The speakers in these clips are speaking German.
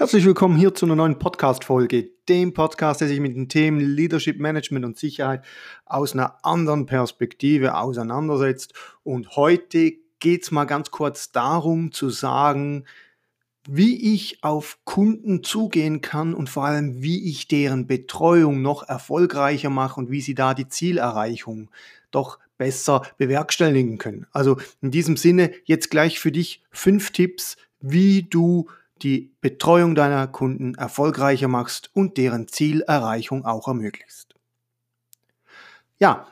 Herzlich willkommen hier zu einer neuen Podcast-Folge, dem Podcast, der sich mit den Themen Leadership, Management und Sicherheit aus einer anderen Perspektive auseinandersetzt. Und heute geht es mal ganz kurz darum zu sagen, wie ich auf Kunden zugehen kann und vor allem, wie ich deren Betreuung noch erfolgreicher mache und wie sie da die Zielerreichung doch besser bewerkstelligen können. Also in diesem Sinne jetzt gleich für dich fünf Tipps, wie du die Betreuung deiner Kunden erfolgreicher machst und deren Zielerreichung auch ermöglicht. Ja,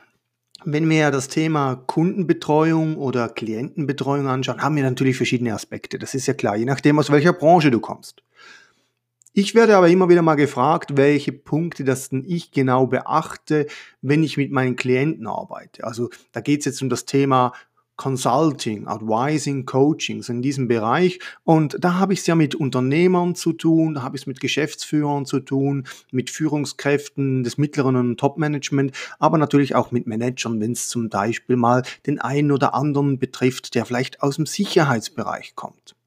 wenn wir das Thema Kundenbetreuung oder Klientenbetreuung anschauen, haben wir natürlich verschiedene Aspekte. Das ist ja klar, je nachdem, aus welcher Branche du kommst. Ich werde aber immer wieder mal gefragt, welche Punkte das denn ich genau beachte, wenn ich mit meinen Klienten arbeite. Also da geht es jetzt um das Thema Consulting, Advising, Coaching, so in diesem Bereich. Und da habe ich es ja mit Unternehmern zu tun, da habe ich es mit Geschäftsführern zu tun, mit Führungskräften des mittleren und Top-Management, aber natürlich auch mit Managern, wenn es zum Beispiel mal den einen oder anderen betrifft, der vielleicht aus dem Sicherheitsbereich kommt.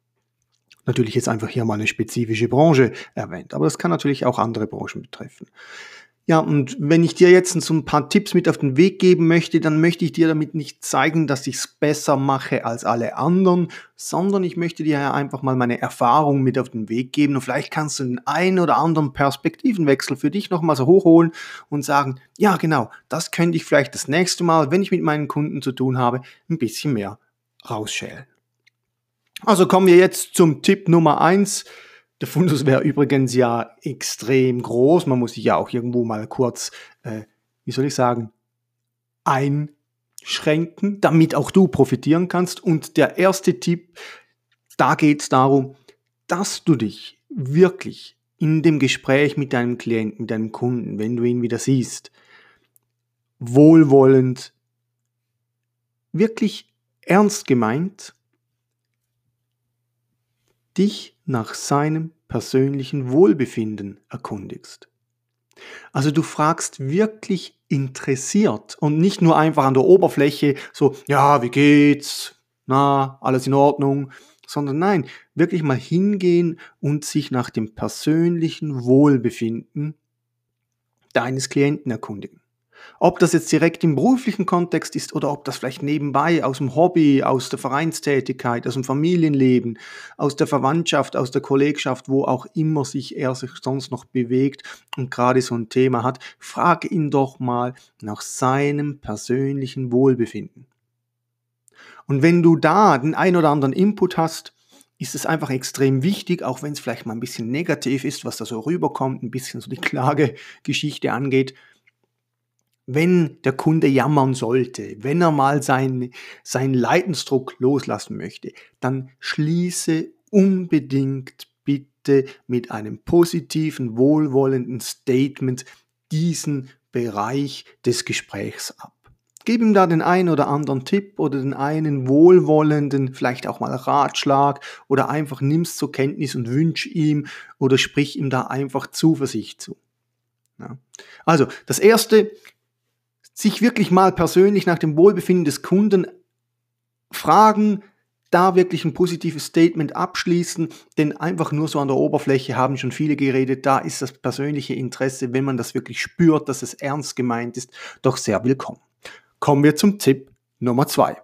Natürlich jetzt einfach hier mal eine spezifische Branche erwähnt, aber das kann natürlich auch andere Branchen betreffen. Ja, und wenn ich dir jetzt so ein paar Tipps mit auf den Weg geben möchte, dann möchte ich dir damit nicht zeigen, dass ich es besser mache als alle anderen, sondern ich möchte dir einfach mal meine Erfahrung mit auf den Weg geben und vielleicht kannst du den einen oder anderen Perspektivenwechsel für dich nochmal so hochholen und sagen, ja genau, das könnte ich vielleicht das nächste Mal, wenn ich mit meinen Kunden zu tun habe, ein bisschen mehr rausschälen. Also kommen wir jetzt zum Tipp Nummer eins der Fundus wäre übrigens ja extrem groß. Man muss sich ja auch irgendwo mal kurz, äh, wie soll ich sagen, einschränken, damit auch du profitieren kannst. Und der erste Tipp, da geht es darum, dass du dich wirklich in dem Gespräch mit deinem Klienten, mit deinem Kunden, wenn du ihn wieder siehst, wohlwollend, wirklich ernst gemeint, dich nach seinem persönlichen Wohlbefinden erkundigst. Also du fragst wirklich interessiert und nicht nur einfach an der Oberfläche so, ja, wie geht's? Na, alles in Ordnung? Sondern nein, wirklich mal hingehen und sich nach dem persönlichen Wohlbefinden deines Klienten erkundigen. Ob das jetzt direkt im beruflichen Kontext ist oder ob das vielleicht nebenbei aus dem Hobby, aus der Vereinstätigkeit, aus dem Familienleben, aus der Verwandtschaft, aus der Kollegschaft, wo auch immer sich er sich sonst noch bewegt und gerade so ein Thema hat, frage ihn doch mal nach seinem persönlichen Wohlbefinden. Und wenn du da den ein oder anderen Input hast, ist es einfach extrem wichtig, auch wenn es vielleicht mal ein bisschen negativ ist, was da so rüberkommt, ein bisschen so die Klagegeschichte angeht, wenn der Kunde jammern sollte, wenn er mal seinen, seinen Leidensdruck loslassen möchte, dann schließe unbedingt bitte mit einem positiven, wohlwollenden Statement diesen Bereich des Gesprächs ab. Gib ihm da den einen oder anderen Tipp oder den einen wohlwollenden, vielleicht auch mal Ratschlag oder einfach nimm's zur Kenntnis und wünsch ihm oder sprich ihm da einfach Zuversicht zu. Ja. Also, das erste, sich wirklich mal persönlich nach dem Wohlbefinden des Kunden fragen, da wirklich ein positives Statement abschließen, denn einfach nur so an der Oberfläche haben schon viele geredet, da ist das persönliche Interesse, wenn man das wirklich spürt, dass es ernst gemeint ist, doch sehr willkommen. Kommen wir zum Tipp Nummer zwei.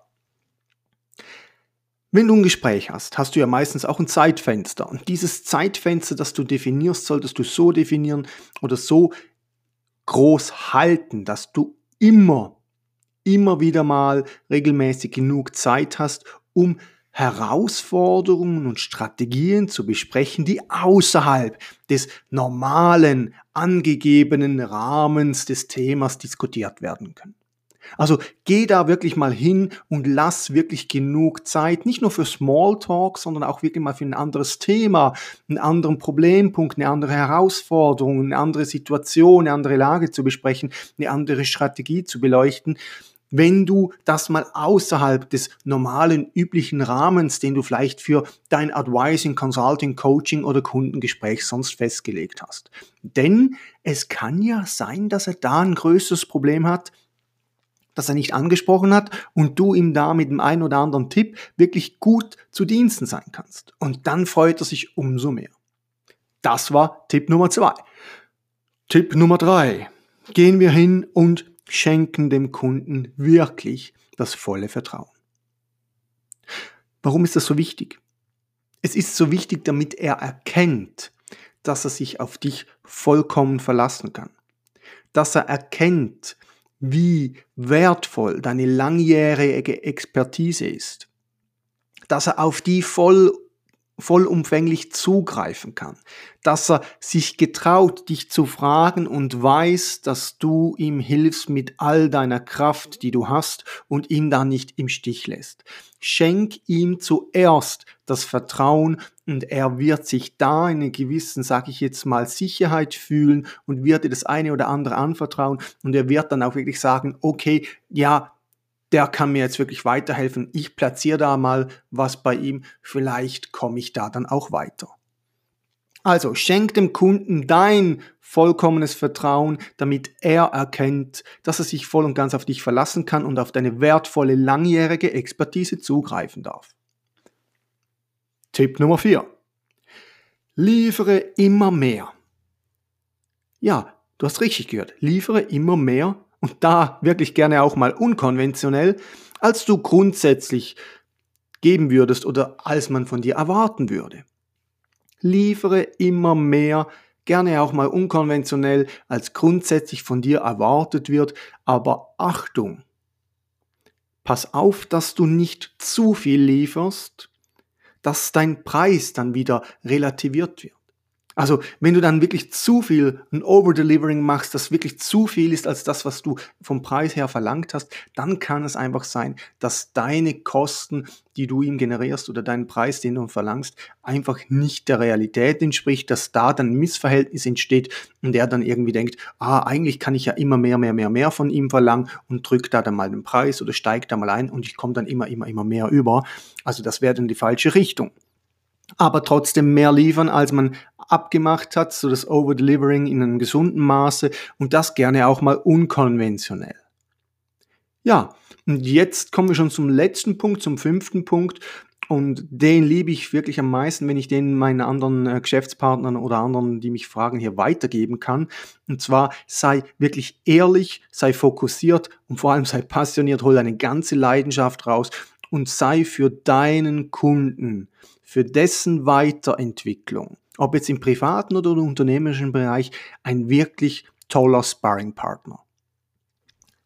Wenn du ein Gespräch hast, hast du ja meistens auch ein Zeitfenster. Und dieses Zeitfenster, das du definierst, solltest du so definieren oder so groß halten, dass du immer, immer wieder mal regelmäßig genug Zeit hast, um Herausforderungen und Strategien zu besprechen, die außerhalb des normalen, angegebenen Rahmens des Themas diskutiert werden können. Also geh da wirklich mal hin und lass wirklich genug Zeit, nicht nur für Smalltalk, sondern auch wirklich mal für ein anderes Thema, einen anderen Problempunkt, eine andere Herausforderung, eine andere Situation, eine andere Lage zu besprechen, eine andere Strategie zu beleuchten wenn du das mal außerhalb des normalen, üblichen Rahmens, den du vielleicht für dein Advising, Consulting, Coaching oder Kundengespräch sonst festgelegt hast. Denn es kann ja sein, dass er da ein größeres Problem hat, das er nicht angesprochen hat und du ihm da mit dem einen oder anderen Tipp wirklich gut zu Diensten sein kannst. Und dann freut er sich umso mehr. Das war Tipp Nummer zwei. Tipp Nummer drei. Gehen wir hin und schenken dem Kunden wirklich das volle Vertrauen. Warum ist das so wichtig? Es ist so wichtig, damit er erkennt, dass er sich auf dich vollkommen verlassen kann. Dass er erkennt, wie wertvoll deine langjährige Expertise ist, dass er auf die voll, vollumfänglich zugreifen kann, dass er sich getraut, dich zu fragen und weiß, dass du ihm hilfst mit all deiner Kraft, die du hast und ihn dann nicht im Stich lässt. Schenk ihm zuerst das Vertrauen und er wird sich da in einer gewissen, sag ich jetzt mal, Sicherheit fühlen und wird dir das eine oder andere anvertrauen und er wird dann auch wirklich sagen, okay, ja, der kann mir jetzt wirklich weiterhelfen. Ich platziere da mal was bei ihm. Vielleicht komme ich da dann auch weiter. Also schenk dem Kunden dein vollkommenes Vertrauen, damit er erkennt, dass er sich voll und ganz auf dich verlassen kann und auf deine wertvolle langjährige Expertise zugreifen darf. Tipp Nummer 4. Liefere immer mehr. Ja, du hast richtig gehört. Liefere immer mehr und da wirklich gerne auch mal unkonventionell, als du grundsätzlich geben würdest oder als man von dir erwarten würde. Liefere immer mehr, gerne auch mal unkonventionell, als grundsätzlich von dir erwartet wird, aber Achtung, pass auf, dass du nicht zu viel lieferst, dass dein Preis dann wieder relativiert wird. Also wenn du dann wirklich zu viel ein Overdelivering machst, das wirklich zu viel ist als das, was du vom Preis her verlangt hast, dann kann es einfach sein, dass deine Kosten, die du ihm generierst oder deinen Preis, den du verlangst, einfach nicht der Realität entspricht, dass da dann ein Missverhältnis entsteht und er dann irgendwie denkt, ah, eigentlich kann ich ja immer mehr, mehr, mehr, mehr von ihm verlangen und drückt da dann mal den Preis oder steigt da mal ein und ich komme dann immer, immer, immer mehr über. Also das wäre dann die falsche Richtung aber trotzdem mehr liefern, als man abgemacht hat, so das Overdelivering in einem gesunden Maße und das gerne auch mal unkonventionell. Ja, und jetzt kommen wir schon zum letzten Punkt, zum fünften Punkt. Und den liebe ich wirklich am meisten, wenn ich den meinen anderen äh, Geschäftspartnern oder anderen, die mich fragen, hier weitergeben kann. Und zwar sei wirklich ehrlich, sei fokussiert und vor allem sei passioniert, hol deine ganze Leidenschaft raus und sei für deinen Kunden, für dessen Weiterentwicklung ob jetzt im privaten oder im unternehmerischen Bereich, ein wirklich toller Sparringpartner.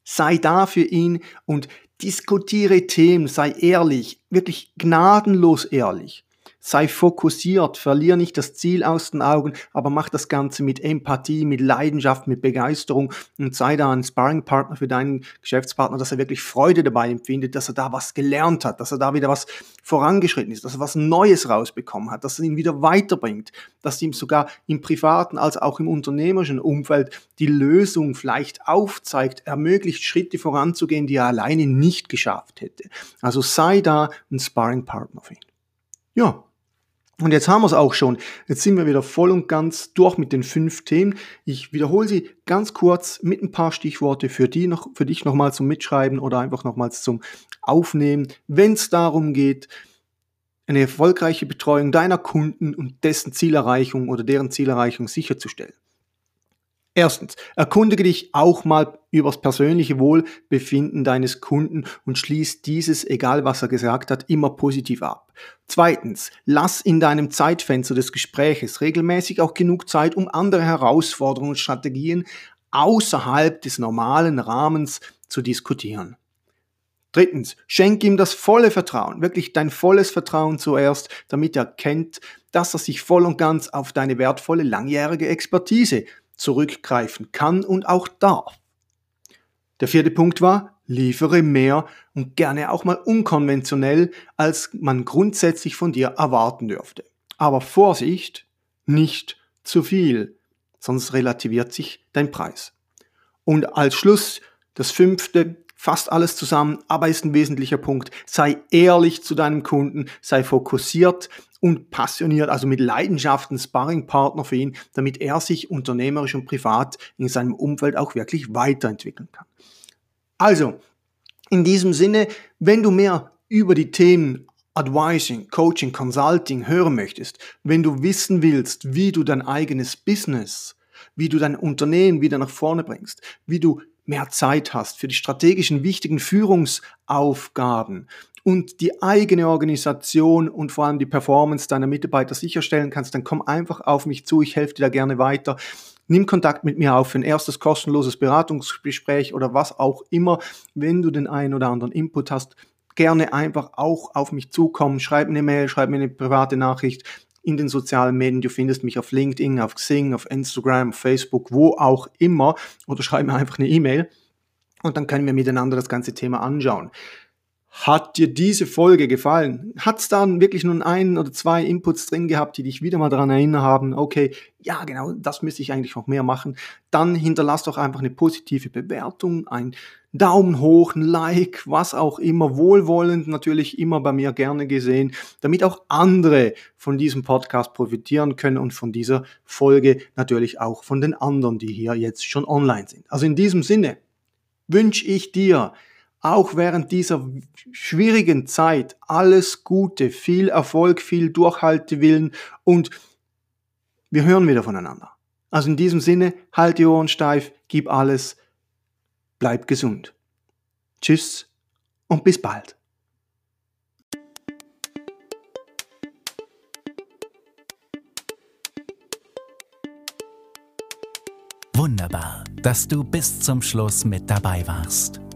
Sei da für ihn und diskutiere Themen, sei ehrlich, wirklich gnadenlos ehrlich. Sei fokussiert, verlier nicht das Ziel aus den Augen, aber mach das Ganze mit Empathie, mit Leidenschaft, mit Begeisterung und sei da ein Sparringpartner für deinen Geschäftspartner, dass er wirklich Freude dabei empfindet, dass er da was gelernt hat, dass er da wieder was vorangeschritten ist, dass er was Neues rausbekommen hat, dass er ihn wieder weiterbringt, dass ihm sogar im privaten als auch im unternehmerischen Umfeld die Lösung vielleicht aufzeigt, ermöglicht, Schritte voranzugehen, die er alleine nicht geschafft hätte. Also sei da ein Sparringpartner für ihn. Ja, und jetzt haben wir es auch schon. Jetzt sind wir wieder voll und ganz durch mit den fünf Themen. Ich wiederhole sie ganz kurz mit ein paar Stichworte für, die noch, für dich nochmal zum Mitschreiben oder einfach nochmals zum Aufnehmen, wenn es darum geht, eine erfolgreiche Betreuung deiner Kunden und dessen Zielerreichung oder deren Zielerreichung sicherzustellen. Erstens, erkundige dich auch mal übers persönliche Wohlbefinden deines Kunden und schließ dieses, egal was er gesagt hat, immer positiv ab. Zweitens, lass in deinem Zeitfenster des Gespräches regelmäßig auch genug Zeit, um andere Herausforderungen und Strategien außerhalb des normalen Rahmens zu diskutieren. Drittens, schenk ihm das volle Vertrauen, wirklich dein volles Vertrauen zuerst, damit er kennt, dass er sich voll und ganz auf deine wertvolle langjährige Expertise zurückgreifen kann und auch darf. Der vierte Punkt war, liefere mehr und gerne auch mal unkonventionell, als man grundsätzlich von dir erwarten dürfte. Aber Vorsicht, nicht zu viel, sonst relativiert sich dein Preis. Und als Schluss das fünfte, fast alles zusammen, aber ist ein wesentlicher Punkt. Sei ehrlich zu deinem Kunden, sei fokussiert und passioniert, also mit Leidenschaft ein Sparringpartner für ihn, damit er sich unternehmerisch und privat in seinem Umfeld auch wirklich weiterentwickeln kann. Also, in diesem Sinne, wenn du mehr über die Themen Advising, Coaching, Consulting hören möchtest, wenn du wissen willst, wie du dein eigenes Business, wie du dein Unternehmen wieder nach vorne bringst, wie du mehr Zeit hast für die strategischen wichtigen Führungsaufgaben und die eigene Organisation und vor allem die Performance deiner Mitarbeiter sicherstellen kannst, dann komm einfach auf mich zu, ich helfe dir da gerne weiter. Nimm Kontakt mit mir auf für ein erstes kostenloses Beratungsgespräch oder was auch immer. Wenn du den einen oder anderen Input hast, gerne einfach auch auf mich zukommen. Schreib mir eine Mail, schreib mir eine private Nachricht in den sozialen Medien. Du findest mich auf LinkedIn, auf Xing, auf Instagram, Facebook, wo auch immer. Oder schreib mir einfach eine E-Mail und dann können wir miteinander das ganze Thema anschauen. Hat dir diese Folge gefallen? Hat es dann wirklich nur einen oder zwei Inputs drin gehabt, die dich wieder mal daran erinnern haben, okay, ja genau, das müsste ich eigentlich noch mehr machen? Dann hinterlass doch einfach eine positive Bewertung, ein Daumen hoch, ein Like, was auch immer, wohlwollend natürlich immer bei mir gerne gesehen, damit auch andere von diesem Podcast profitieren können und von dieser Folge natürlich auch von den anderen, die hier jetzt schon online sind. Also in diesem Sinne wünsche ich dir, auch während dieser schwierigen Zeit alles Gute, viel Erfolg, viel Durchhaltewillen und wir hören wieder voneinander. Also in diesem Sinne, halt die Ohren steif, gib alles, bleib gesund. Tschüss und bis bald. Wunderbar, dass du bis zum Schluss mit dabei warst.